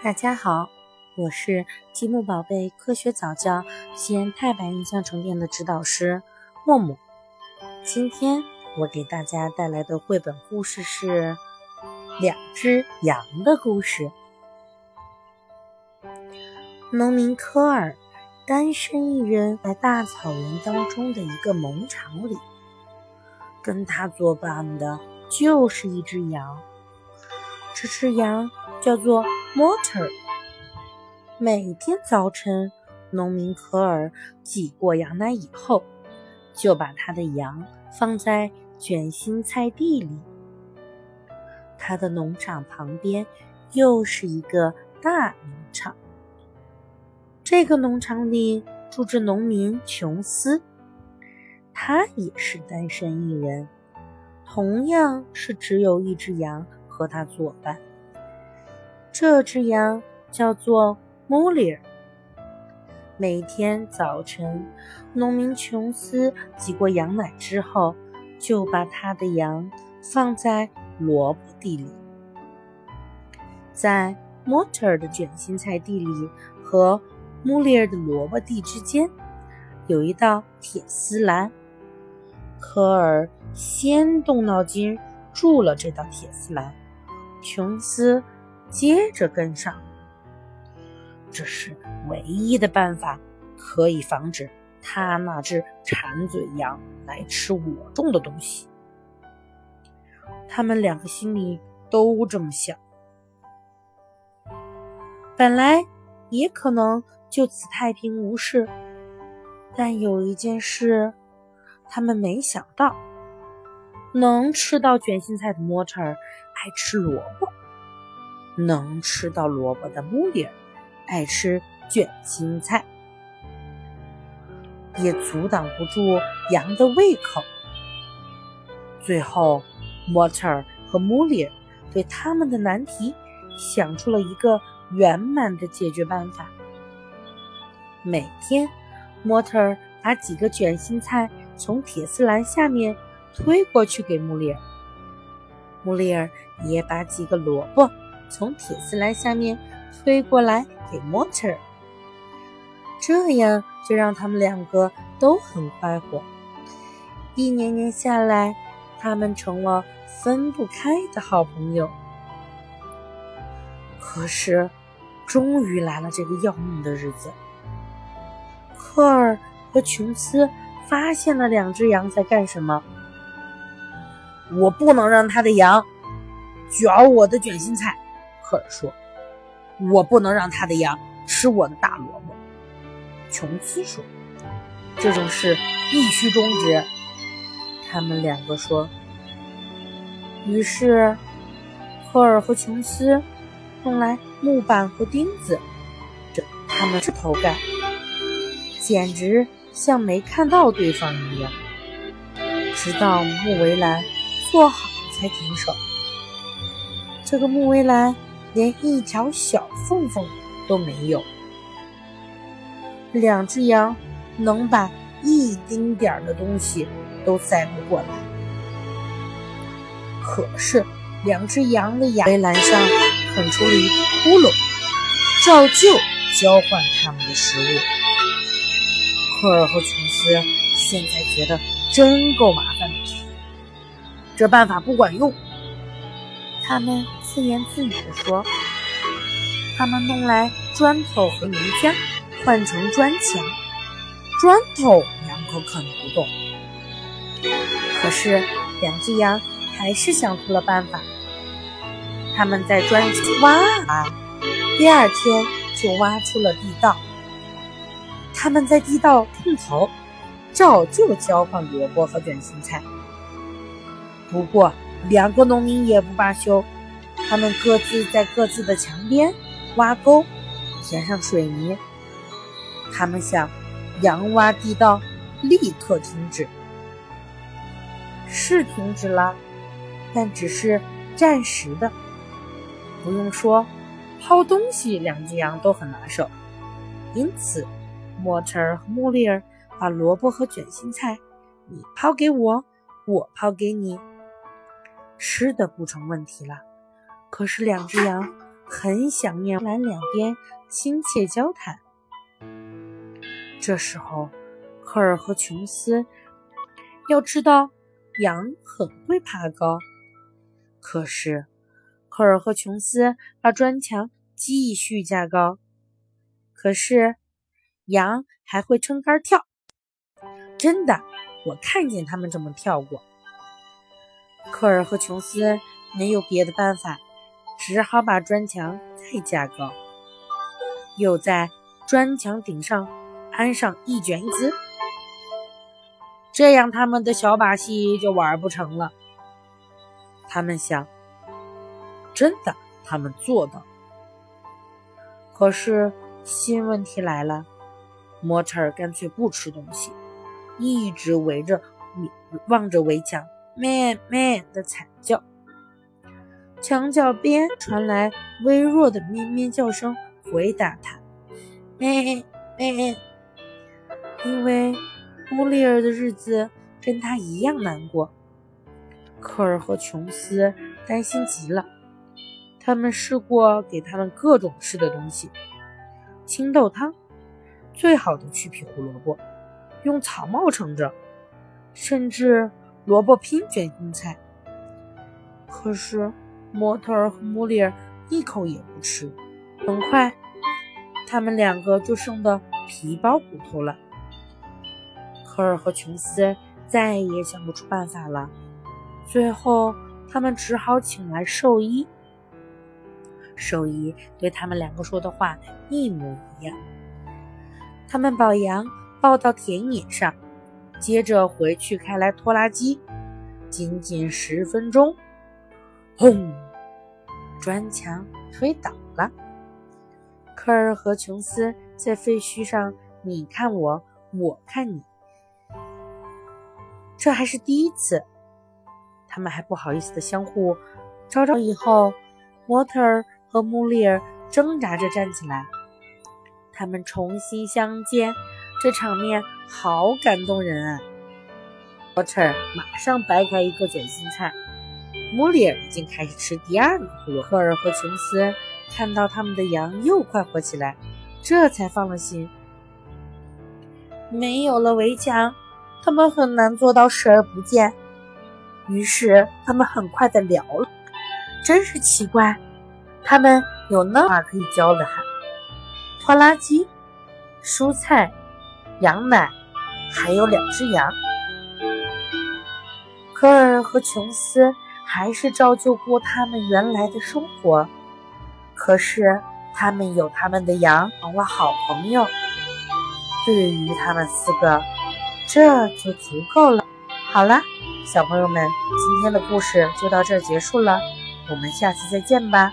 大家好，我是积木宝贝科学早教西安太白印象城店的指导师默默。今天我给大家带来的绘本故事是《两只羊的故事》。农民科尔单身一人，在大草原当中的一个农场里，跟他作伴的就是一只羊。这只羊。叫做 Motor。每天早晨，农民科尔挤过羊奶以后，就把他的羊放在卷心菜地里。他的农场旁边又是一个大农场。这个农场里住着农民琼斯，他也是单身一人，同样是只有一只羊和他作伴。这只羊叫做莫里尔。每天早晨，农民琼斯挤过羊奶之后，就把他的羊放在萝卜地里。在莫特尔的卷心菜地里和穆里尔的萝卜地之间，有一道铁丝栏。科尔先动脑筋筑了这道铁丝栏，琼斯。接着跟上，这是唯一的办法，可以防止他那只馋嘴羊来吃我种的东西。他们两个心里都这么想。本来也可能就此太平无事，但有一件事他们没想到：能吃到卷心菜的莫特尔爱吃萝卜。能吃到萝卜的穆里尔爱吃卷心菜，也阻挡不住羊的胃口。最后，莫特尔和穆里尔对他们的难题想出了一个圆满的解决办法。每天，莫特尔把几个卷心菜从铁丝栏下面推过去给穆里尔，穆里尔也把几个萝卜。从铁丝栏下面推过来给莫特尔，这样就让他们两个都很快活。一年年下来，他们成了分不开的好朋友。可是，终于来了这个要命的日子。科尔和琼斯发现了两只羊在干什么。我不能让他的羊嚼我的卷心菜。科尔说：“我不能让他的羊吃我的大萝卜。”琼斯说：“这种事必须终止。”他们两个说。于是，科尔和琼斯弄来木板和钉子，这他们是头干，简直像没看到对方一样。直到木围栏做好才停手。这个木围栏。连一条小缝缝都没有，两只羊能把一丁点儿的东西都塞不过来。可是，两只羊的牙围栏上啃出了一个窟窿，照旧交换他们的食物。科尔和琼斯现在觉得真够麻烦的，这办法不管用。他们。自言自语地说：“他们弄来砖头和泥浆，换成砖墙。砖头羊可啃不动。可是两只羊还是想出了办法。他们在砖挖啊，第二天就挖出了地道。他们在地道碰头，照旧交换萝卜和卷心菜。不过两个农民也不罢休。”他们各自在各自的墙边挖沟，填上水泥。他们想，羊挖地道立刻停止，是停止了，但只是暂时的。不用说，抛东西，两只羊都很拿手。因此，莫特尔和穆里尔把萝卜和卷心菜，你抛给我，我抛给你，吃的不成问题了。可是两只羊很想念蓝两边亲切交谈。这时候，科尔和琼斯要知道，羊很会爬高。可是，科尔和琼斯把砖墙继续加高。可是，羊还会撑杆跳。真的，我看见他们这么跳过。科尔和琼斯没有别的办法，只好把砖墙再加高，又在砖墙顶上安上一卷椅子。这样，他们的小把戏就玩不成了。他们想，真的，他们做到。可是，新问题来了，模特儿干脆不吃东西，一直围着望着围墙。咩咩的惨叫，墙角边传来微弱的咩咩叫声，回答他。咩咩，因为穆里尔的日子跟他一样难过。科尔和琼斯担心极了，他们试过给他们各种吃的东西：青豆汤，最好的去皮胡萝卜，用草帽盛着，甚至。萝卜拼卷心菜，可是模特儿和穆里尔一口也不吃。很快，他们两个就剩的皮包骨头了。科尔和琼斯再也想不出办法了。最后，他们只好请来兽医。兽医对他们两个说的话一模一样。他们把羊抱到田野上。接着回去开来拖拉机，仅仅十分钟，轰！砖墙推倒了。科尔和琼斯在废墟上，你看我，我看你。这还是第一次，他们还不好意思的相互招招。以后，莫特尔和穆丽尔挣扎着站起来，他们重新相见。这场面好感动人啊！波特马上掰开一个卷心菜，穆里尔已经开始吃第二个胡萝卜。科尔和琼斯看到他们的羊又快活起来，这才放了心。没有了围墙，他们很难做到视而不见。于是他们很快的聊了。真是奇怪，他们有那么可以交的哈！拖拉机，蔬菜。羊奶，还有两只羊。科尔和琼斯还是照旧过他们原来的生活，可是他们有他们的羊，成了好朋友。对于他们四个，这就足够了。好了，小朋友们，今天的故事就到这结束了，我们下次再见吧。